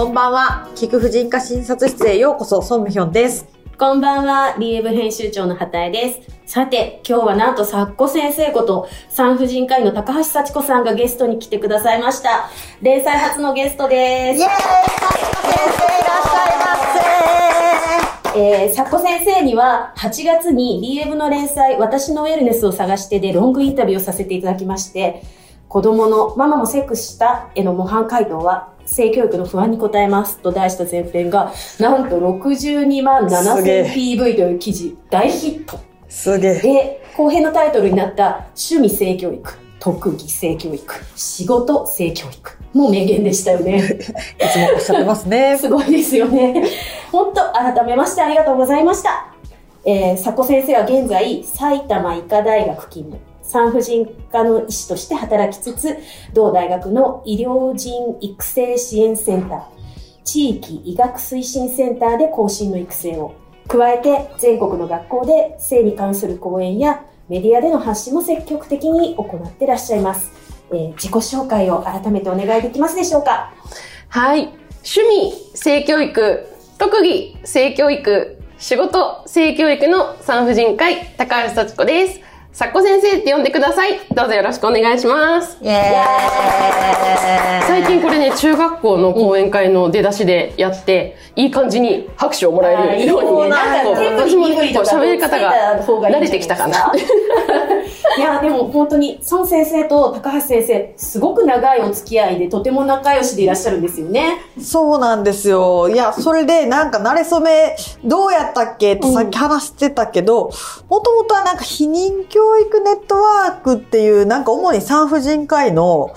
こんばんは。菊婦人科診察室へようこそ、ソンムヒョンです。こんばんは、リエブ編集長の畑江です。さて、今日はなんと、サッコ先生こと、産婦人科医の高橋幸子さんがゲストに来てくださいました。連載初のゲストです。イエーイサッコ先生いらっしゃいまえー、サッコ先生には、8月にリエブの連載、私のウェルネスを探してでロングインタビューをさせていただきまして、子供のママもセックスしたへの模範回答は、性教育の不安に応えますと題した前編が、なんと62万すげえ7000 PV という記事、大ヒット。す。すげえ。で、後編のタイトルになった趣味性教育、特技性教育、仕事性教育。もう名言でしたよね。いつもおっしゃってますね。すごいですよね。本当改めましてありがとうございました。えー、佐古先生は現在、埼玉医科大学勤務、産婦人科の医師として働きつつ、同大学の医療人育成支援センター、地域医学推進センターで後進の育成を、加えて全国の学校で性に関する講演やメディアでの発信も積極的に行ってらっしゃいます。えー自己紹介を改めてお願いできますでしょうか？はい。趣味、性教育、特技、性教育、仕事、性教育の産婦人科医、高橋幸子です。さっこ先生って呼んでください。どうぞよろしくお願いします。イエーイ最近これね、中学校の講演会の出だしでやって、いい感じに拍手をもらえるようにね、私も喋り方が慣れてきたかな。いや、でも本当に、孫先生と高橋先生、すごく長いお付き合いで、とても仲良しでいらっしゃるんですよね。そうなんですよ。いや、それでなんか慣れ初め、どうやったっけってさっき話してたけど、もともとはなんか避妊教育ネットワークっていう、なんか主に産婦人科医の、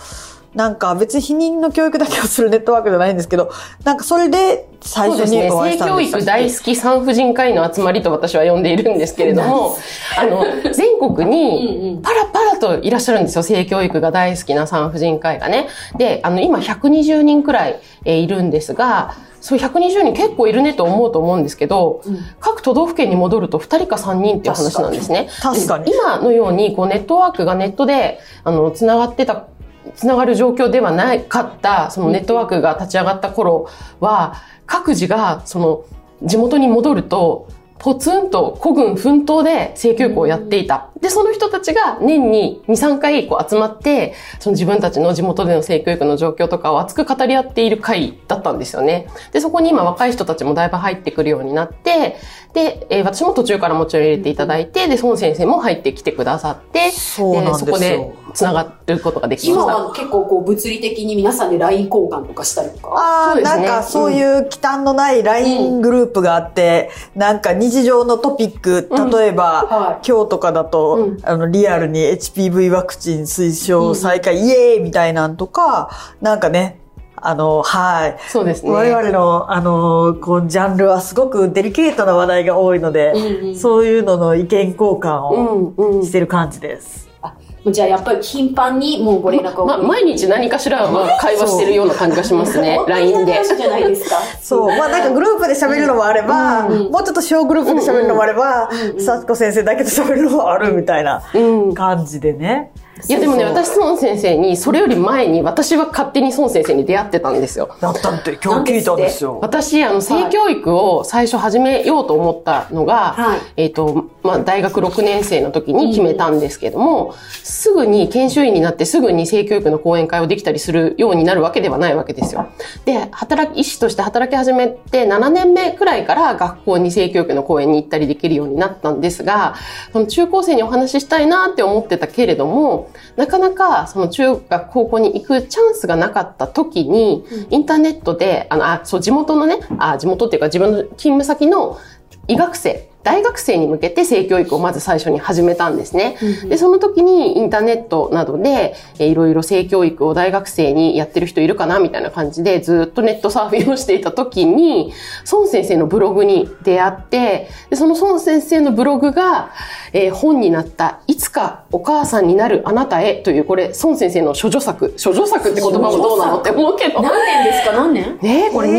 なんか別に避妊の教育だけをするネットワークじゃないんですけど、なんかそれで最初そうですね。にお会いし性教たんです育大好き産婦人科医の集まりと私は呼んでいるんですけれども、あの、全国にんパラパラといらっしゃるんですよ。性教育が大好きな産婦人科医がね。で、あの、今120人くらい、えーいるんですが、そう120人結構いるねと思うと思うんですけど、うん各都道府県に戻ると2人か3人っていう話なんですね。確かにで今のように、こう、ネットワークがネットで、あの、つながってたつながる状況ではなかった、そのネットワークが立ち上がった頃は、各自が、その、地元に戻ると、ポツンと孤軍奮闘で性教育をやっていた。で、その人たちが年に2、3回こう集まって、その自分たちの地元での性教育の状況とかを熱く語り合っている会だったんですよね。で、そこに今若い人たちもだいぶ入ってくるようになって、で、えー私も途中からもちろん入れていただいて、で、孫先生も入ってきてくださって、そうなんですよそこで繋がることができま今した。は結構こう物理的に皆さんで LINE 交換とかしたりとか？ああ、そうですねなんかそういう忌憚のない LINE グループがあって、なんか日常のトピック、例えば、はい今日とかだと、うんあの、リアルに HPV ワクチン推奨再開、イエーイみたいなんとか、なんかね、あの、はい。そうですね。我々の、あの、こう、ジャンルはすごくデリケートな話題が多いので、うんうんそういうのの意見交換うをん、うん。してる感じです。あもうじゃあやっぱり頻繁にもうご連絡を。ま、毎日何かしらは会話してるような感じがしますね。LINE でじゃないですか。そう。まあなんかグループで喋るのもあれば、うんもうちょっと小グループで喋るのもあればうんう、ん幸子先生だけで喋るのもあるみたいなうん。感じでね。いやでもね、私、孫先生に、それより前に、私は勝手に孫先生に出会ってたんですよ。だったって今日聞いたんですよ。私、あの、性教育を最初始めようと思ったのが、はいえっ、と、まあ、大学6年生の時に決めたんですけども、すぐに研修医になってすぐに性教育の講演会をできたりするようになるわけではないわけですよ。で、働き、医師として働き始めて7年目くらいから学校に性教育の講演に行ったりできるようになったんですが、その中高生にお話ししたいなって思ってたけれども、なかなかその中学、高校に行くチャンスがなかった時に、インターネットで、あの、あ、そう、地元のね、あ、地元っていうか自分の勤務先の医学生、大学生に向けて性教育をまず最初に始めたんですね。で、その時にインターネットなどで、えーいろいろ性教育を大学生にやってる人いるかなみたいな感じでずっとネットサーフィンをしていた時に、孫先生のブログに出会って、でその孫先生のブログが、えー本になった、いつかお母さんになるあなたへという、これ、孫先生の処女作。処女作って言葉もどうなのって思うけど。何年ですか？何年？ねえこれ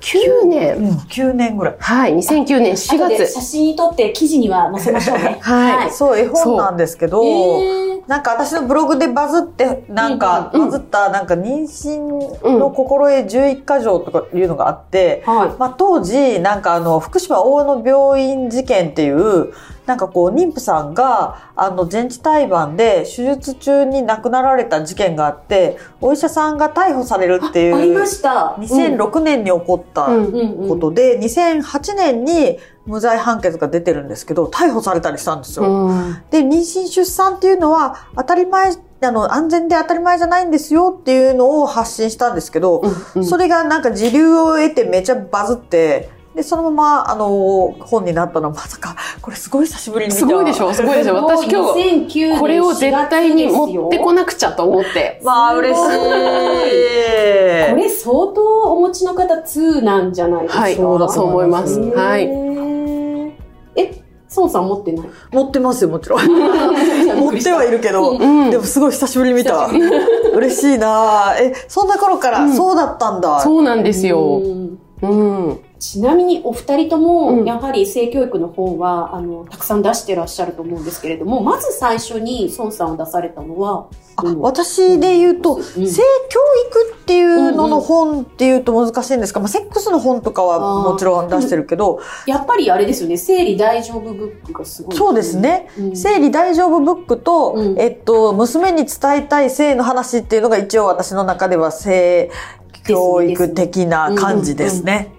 2009年。うん、9年ぐらい。はい、2009年4後で月。写真に撮って記事には載せましょうね。はいそう、絵本なんですけど、なんか私のブログでバズって、なんか、うんうんバズった、なんか妊娠の心得11箇条とかいうのがあって、はまあ当時、なんかあの、福島大野病院事件っていう、なんかこう、妊婦さんが、あの、全治胎盤で手術中に亡くなられた事件があって、お医者さんが逮捕されるってい。ありました。2006年に起こったことで、2008年に無罪判決が出てるんですけど、逮捕されたりしたんですよ。うんで、妊娠出産っていうのは当たり前、あの、安全で当たり前じゃないんですよっていうのを発信したんですけど、うんそれがなんか時流を得てめちゃバズって、で、そのまま、あの、本になったのはまさか、これすごい久しぶりに見た。すごいでしょ？すごいでしょ？私今日、2009年これを絶対に持ってこななくちゃと思って。まあ、嬉しい。これ相当お持ちの方2なんじゃないですか？はい、そう思います。はい。い。え、孫さん持ってない？持ってますよ、もちろん。持ってはいるけど、うんでもすごい久しぶりに見た。嬉しいなえ、そんな頃から、うんそうだったんだ。そうなんですよ。うん。うん。ちなみにお二人とも、うん。やはり性教育の本は、あの、たくさん出してらっしゃると思うんですけれども、まず最初に孫さんを出されたのは、あうん私で言うと、うん。性教育っていうのの本っていうと難しいんですか、まあ、セックスの本とかはもちろん出してるけど、やっぱりあれですよね、生理大丈夫ブックがすごい、そうです。ね。うん。生理大丈夫ブックと、うん。えっと、娘に伝えたい性の話っていうのが一応私の中では性教育的な感じですね。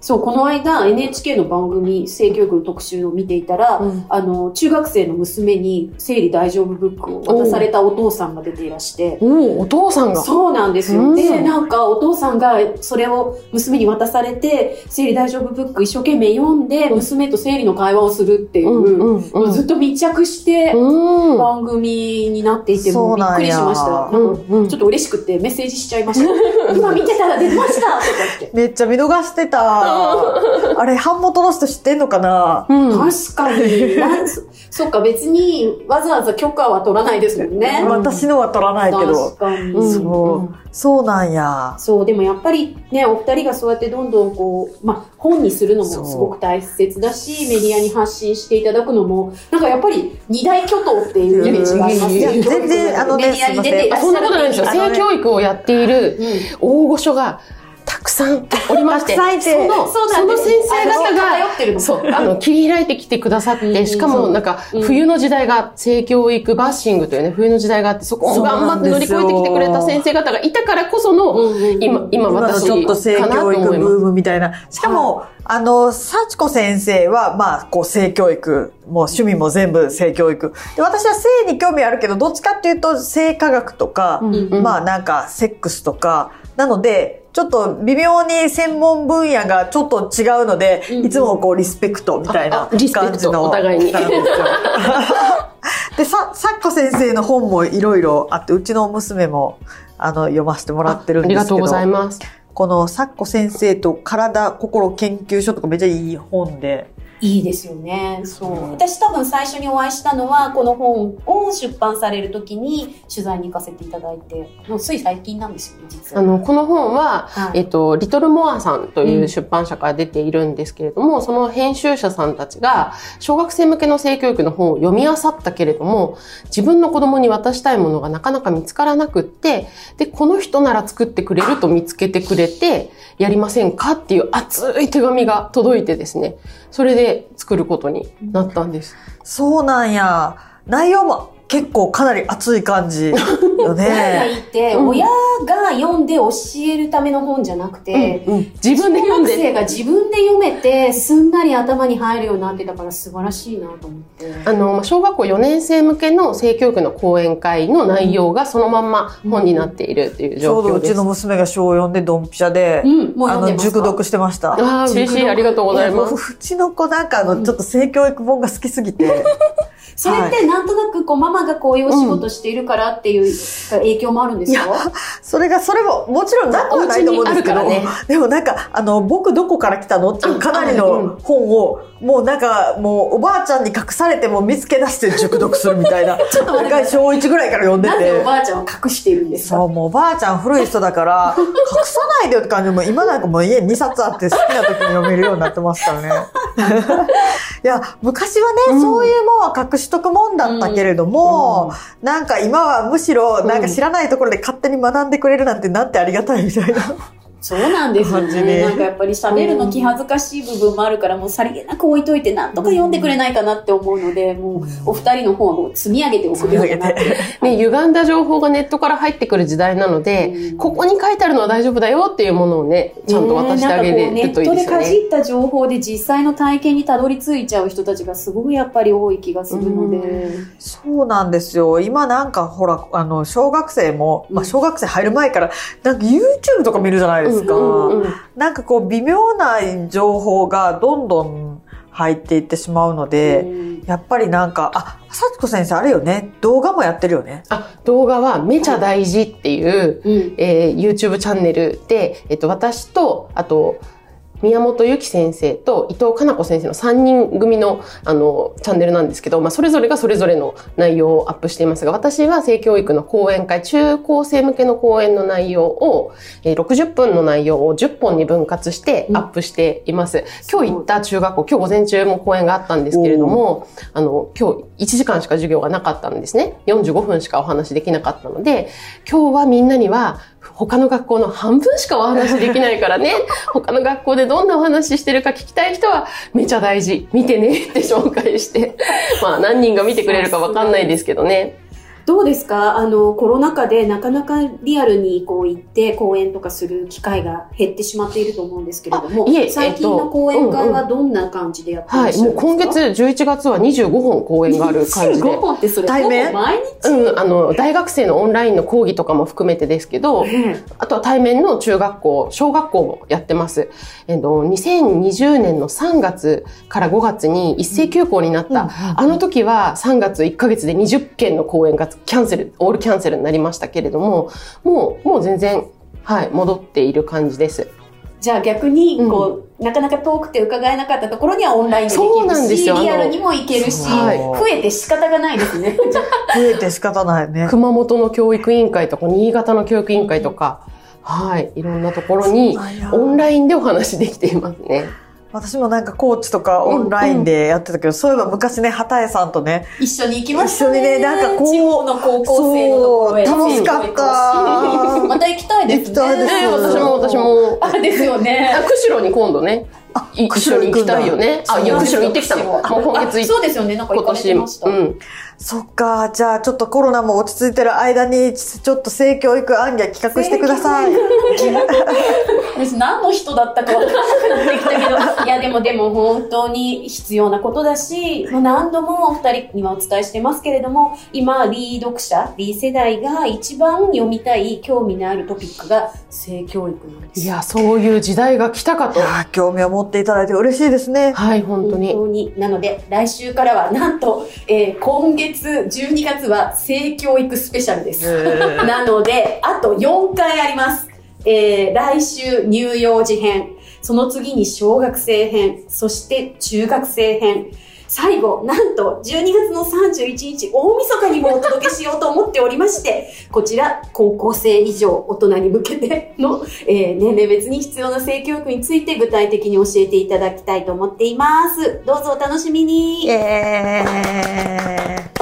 そう、この間 NHK の番組、性教育の特集を見ていたら、うんあの、中学生の娘に生理大丈夫ブックを渡されたお父さんが出ていらして、おお、お父さんが。そうなんですよ。うんで、なんかお父さんがそれを娘に渡されて、生理大丈夫ブック一生懸命読んで、娘と生理の会話をするっていう、うんうんうんずっと密着して、うん。番組になっていて、もうびっくりしました。なんかうんうんちょっと嬉しくてメッセージしちゃいました。今見てたら出ましたとかって。めっちゃ見逃してた。あれ、版元の人知ってんのかな、うん。確かに。なんそそっか、別にわざわざ許可は取らないですもんね。私のは取らないけど確。かに。うんそう。そうなんや。そう、でもやっぱりね、お二人がそうやってどんどんこう、まあ、本にするのもすごく大切だし、メディアに発信していただくのも、なんかやっぱり二大巨頭っていうイメージがありますいやね。全然あのねメディアに出ていらっしゃるそんなことないですよ。性教育をやっているうん大御所がたくさんおりまして、たくさんいてその、その先生方が、ってるのそう、あの、切り開いてきてくださっうんて、しかもなんか、うん。冬の時代が性教育バッシングというね、冬の時代があって、そこを頑張って乗り越えてきてくれた先生方がいたからこその、今、今今の私ちょっと性かなと教育ブ思います。ームみたいな。しかも、あの、幸子先生は、まあ、こう、性教育、もう趣味も全部性教育。で、私は性に興味あるけど、どっちかっていうと、性科学とか、うんうん。まあ、なんか、セックスとか、なので、ちょっと微妙に専門分野がちょっと違うので、うんうんいつもこう、リスペクトみたいなああリスペクト感じの。お互いにですよで、さ、さっこ先生の本もいろいろあって、うちの娘も、あの、読ませてもらってるんですけど。ありがとうございます。このサッコ先生と体心研究所とかめっちゃいい本で。いいですよね。そう。私多分最初にお会いしたのは、この本を出版される時に取材に行かせていただいて、もうつい最近なんですよね、実は。あの、この本は、はいえっと、リトルモアさんという出版社から出ているんですけれども、その編集者さんたちが、小学生向けの性教育の本を読み漁ったけれども、自分の子供に渡したいものがなかなか見つからなくって、で、この人なら作ってくれると見つけてくれて、やりませんかっていう熱い手紙が届いてですね、それで作ることになったんです。そうなんや。内容も結構かなり熱い感じよ親がね。いて、うん親が読んで教えるための本じゃなくて、うんうん自分で読ん小学生で。が自分で読めて、すんなり頭に入るようになってたから素晴らしいなと思って。あの、まあ小学校4年生向けの性教育の講演会の内容がそのまんま本になっているというちょうど状況です。うちの娘が小4でドンピシャで、うん、あの、熟読してました。ああ、嬉しい。ありがとうございます。うちの子なんかあの、ちょっと性教育本が好きすぎて。それってなんとなくこうママがこういうお仕事しているからっていう影響もあるんですか、それがや、それももちろんなくはないと思うんですけど、お家にあるからでもなんか、あの、僕どこから来たの？っていうかなりの本を、もうなんか、もうおばあちゃんに隠されても見つけ出して熟読するみたいな。ちょっと待って。小1ぐらいから読んでなんでおて。ばあちゃんを隠しているんですか？そう、もうおばあちゃん古い人だから、隠さないでよって感じで、もう今なんかもう家2冊あって好きな時に読めるようになってますからね。いや、昔はね、そういうは隠しとくもんだったけれども、なんか今はむしろ、なんか知らないところで勝手に学んでくれるなんてなんてありがたいみたいな。そうなんですよね。でなんかやっぱり喋るの気恥ずかしい部分もあるから、もうさりげなく置いといて、なんとか読んでくれないかなって思うので、もうお二人の本を積み上げておくべきだなって。ね、歪んだ情報がネットから入ってくる時代なので、うんここに書いてあるのは大丈夫だよっていうものをね、ちゃんと渡してあげれるといいですよね。ねなんかこうネットでかじった情報で実際の体験にたどり着いちゃう人たちがすごいやっぱり多い気がするので。そうなんですよ。今なんかほら、あの、小学生も、まあ小学生入る前から、なんか YouTube とか見るじゃないですか。うんうんうん。なんかこう微妙な情報がどんどん入っていってしまうので、うん。やっぱりなんか、あ、幸子先生あれよね、動画もやってるよね。あ、動画はめちゃ大事っていう、うん。えー YouTube チャンネルで、えっと、私と、あと、宮本由紀先生と伊藤かな子先生の3人組のあのチャンネルなんですけど、まあ、それぞれがそれぞれの内容をアップしていますが、私は性教育の講演会、中高生向けの講演の内容を、えー60分の内容を10本に分割してアップしています。今日行った中学校、今日午前中も講演があったんですけれども、あの、今日1時間しか授業がなかったんですね。45分しかお話できなかったので、今日はみんなには他の学校の半分しかお話できないからね、他の学校でどんなお話してるか聞きたい人はめちゃ大事、見てね。って紹介して、まあ何人が見てくれるかわかんないですけどね。どうですか？あの、コロナ禍でなかなかリアルにこう行って講演とかする機会が減ってしまっていると思うんですけれどもあいえ、最近の講演会はどんな感じでやってらはい、っしゃるもうんですか今月11月は25本講演がある感じで。25本ってそれ、対面？毎日、うん、あの、大学生のオンラインの講義とかも含めてですけど、あとは対面の中学校、小学校もやってます。えっと、2020年の3月から5月に一斉休校になった。あの時は3月1ヶ月で20件の講演がキャンセル、オールキャンセルになりましたけれども、もう、もう全然、はい、戻っている感じです。じゃあ逆に、こう、なかなか遠くて伺えなかったところにはオンラインででそうなんきるし、リアルにも行けるし、はい増えて仕方がないですね。増えて仕方ないね。熊本の教育委員会とか、新潟の教育委員会とか、はい、いろんなところにオンラインでお話できていますね。私もなんかコーチとかオンラインでやってたけど、そういえば昔ね、畑江さんとね、一緒に行きましたね。一緒にねなんかこう地方の高校生のところ楽しかった また行きたいですね。行きたいですえー私も私も。あ、ですよね。あ釧路に今度ね、い一緒に行きたいよね。あ、いや、釧路行ってきたの。もう今月あ行そうですよね。なんか行かてました。うん。そっか、じゃあちょっとコロナも落ち着いてる間に、ちょっと性教育案件企画してください。私何の人だったか分からなくなってきたけど、いやでもでも本当に必要なことだし、もう何度もお二人にはお伝えしてますけれども、今、リー読者、リー世代が一番読みたい、興味のあるトピックが性教育なんです。いや、そういう時代が来たかと。興味を持っていただいて嬉しいですね。はい、本当に。本当に。なので、来週からは、なんと、えー今月12月は性教育スペシャルです。なので、あと4回あります。えー来週乳幼児編、その次に小学生編、そして中学生編。最後、なんと、12月の31日、大晦日にもお届けしようと思っておりまして、こちら、高校生以上、大人に向けての、えー年齢別に必要な性教育について具体的に教えていただきたいと思っています。どうぞお楽しみに。イエーイ